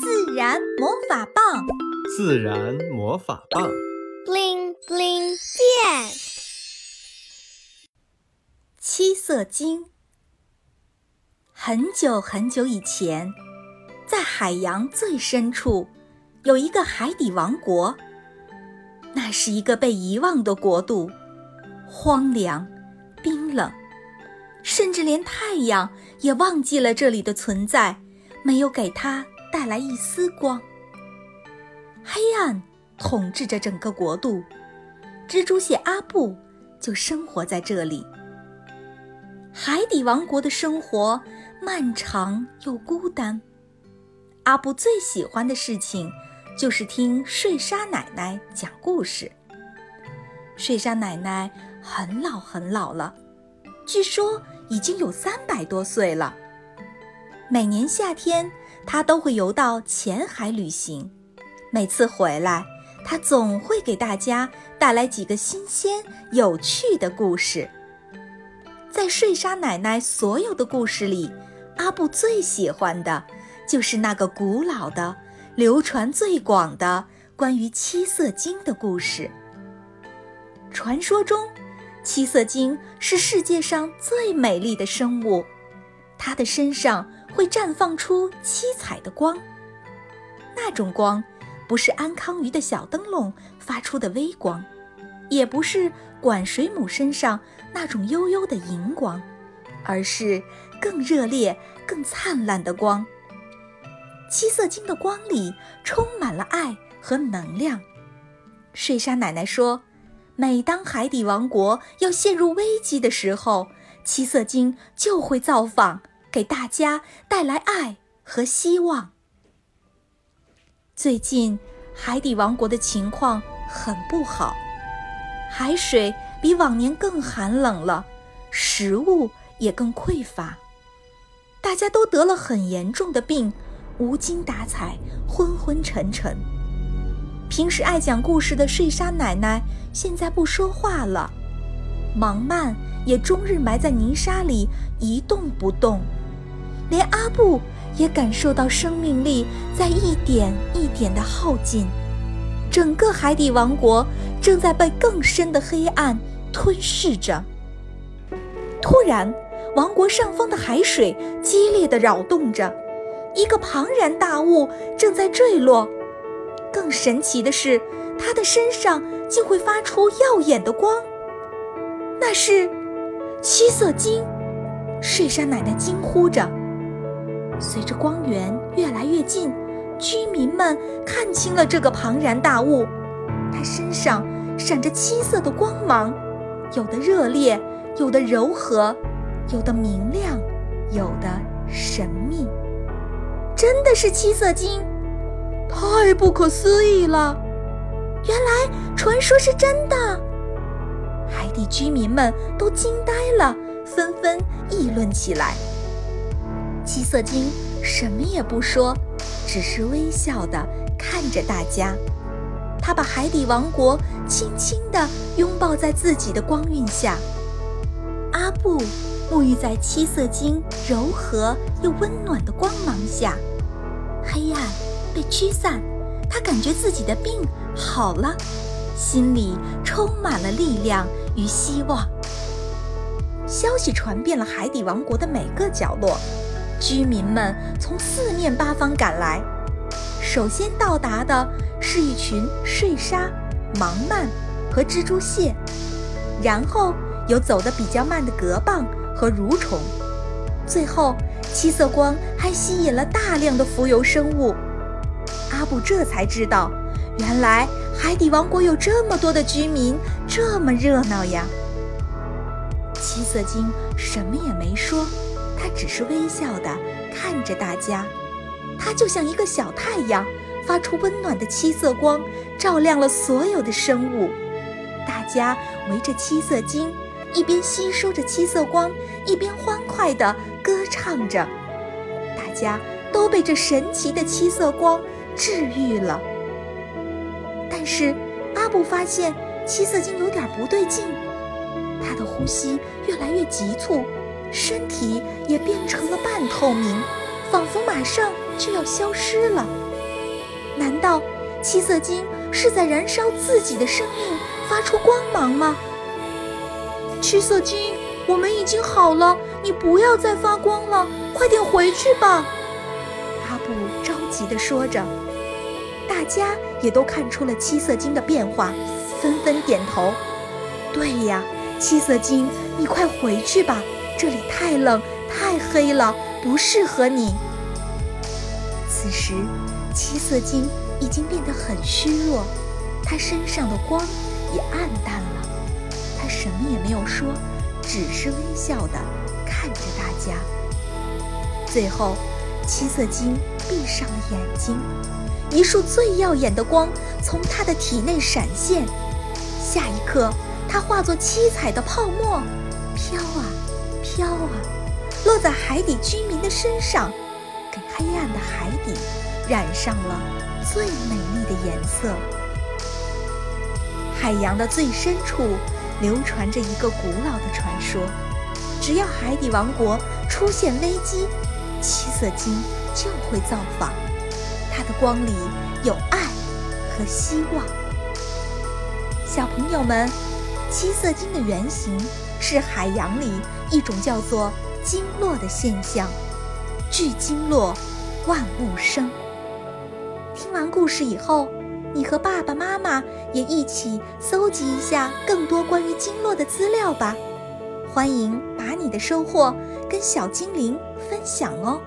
自然魔法棒，自然魔法棒，bling bling 变。七色鲸。很久很久以前，在海洋最深处，有一个海底王国。那是一个被遗忘的国度，荒凉、冰冷，甚至连太阳也忘记了这里的存在，没有给它带来一丝光。黑暗统治着整个国度，蜘蛛蟹阿布就生活在这里。海底王国的生活漫长又孤单。阿布最喜欢的事情就是听睡沙奶奶讲故事。睡沙奶奶很老很老了，据说已经有三百多岁了。每年夏天，他都会游到浅海旅行。每次回来，他总会给大家带来几个新鲜有趣的故事。在睡沙奶奶所有的故事里，阿布最喜欢的就是那个古老的、流传最广的关于七色鲸的故事。传说中，七色鲸是世界上最美丽的生物，它的身上会绽放出七彩的光。那种光，不是安康鱼的小灯笼发出的微光。也不是管水母身上那种悠悠的荧光，而是更热烈、更灿烂的光。七色鲸的光里充满了爱和能量。睡沙奶奶说，每当海底王国要陷入危机的时候，七色鲸就会造访，给大家带来爱和希望。最近，海底王国的情况很不好。海水比往年更寒冷了，食物也更匮乏，大家都得了很严重的病，无精打采，昏昏沉沉。平时爱讲故事的睡沙奶奶现在不说话了，忙蔓也终日埋在泥沙里一动不动，连阿布也感受到生命力在一点一点的耗尽。整个海底王国正在被更深的黑暗吞噬着。突然，王国上方的海水激烈的扰动着，一个庞然大物正在坠落。更神奇的是，它的身上竟会发出耀眼的光。那是七色鲸！睡沙奶奶惊呼着。随着光源越来越近。居民们看清了这个庞然大物，它身上闪着七色的光芒，有的热烈，有的柔和，有的明亮，有的神秘。真的是七色鲸，太不可思议了！原来传说是真的，海底居民们都惊呆了，纷纷议论起来。七色鲸什么也不说。只是微笑地看着大家，他把海底王国轻轻地拥抱在自己的光晕下。阿布沐浴在七色鲸柔和又温暖的光芒下，黑暗被驱散，他感觉自己的病好了，心里充满了力量与希望。消息传遍了海底王国的每个角落。居民们从四面八方赶来，首先到达的是一群睡鲨、盲鳗和蜘蛛蟹，然后有走得比较慢的蛤蚌和蠕虫，最后七色光还吸引了大量的浮游生物。阿布这才知道，原来海底王国有这么多的居民，这么热闹呀！七色鲸什么也没说。他只是微笑地看着大家，他就像一个小太阳，发出温暖的七色光，照亮了所有的生物。大家围着七色鲸，一边吸收着七色光，一边欢快地歌唱着。大家都被这神奇的七色光治愈了。但是阿布发现七色鲸有点不对劲，他的呼吸越来越急促。身体也变成了半透明，仿佛马上就要消失了。难道七色金是在燃烧自己的生命，发出光芒吗？七色金，我们已经好了，你不要再发光了，快点回去吧。阿布着急地说着。大家也都看出了七色金的变化，纷纷点头。对呀，七色金，你快回去吧，这里太冷太黑了，不适合你。此时，七色晶已经变得很虚弱，他身上的光也暗淡了。他什么也没有说，只是微笑地看着大家。最后，七色晶闭上了眼睛。一束最耀眼的光从他的体内闪现，下一刻，它化作七彩的泡沫，飘啊飘啊，落在海底居民的身上，给黑暗的海底染上了最美丽的颜色。海洋的最深处流传着一个古老的传说：只要海底王国出现危机，七色鲸就会造访。它的光里有爱和希望。小朋友们，七色鲸的原型是海洋里一种叫做鲸落的现象。聚鲸落，万物生。听完故事以后，你和爸爸妈妈也一起搜集一下更多关于鲸落的资料吧。欢迎把你的收获跟小精灵分享哦。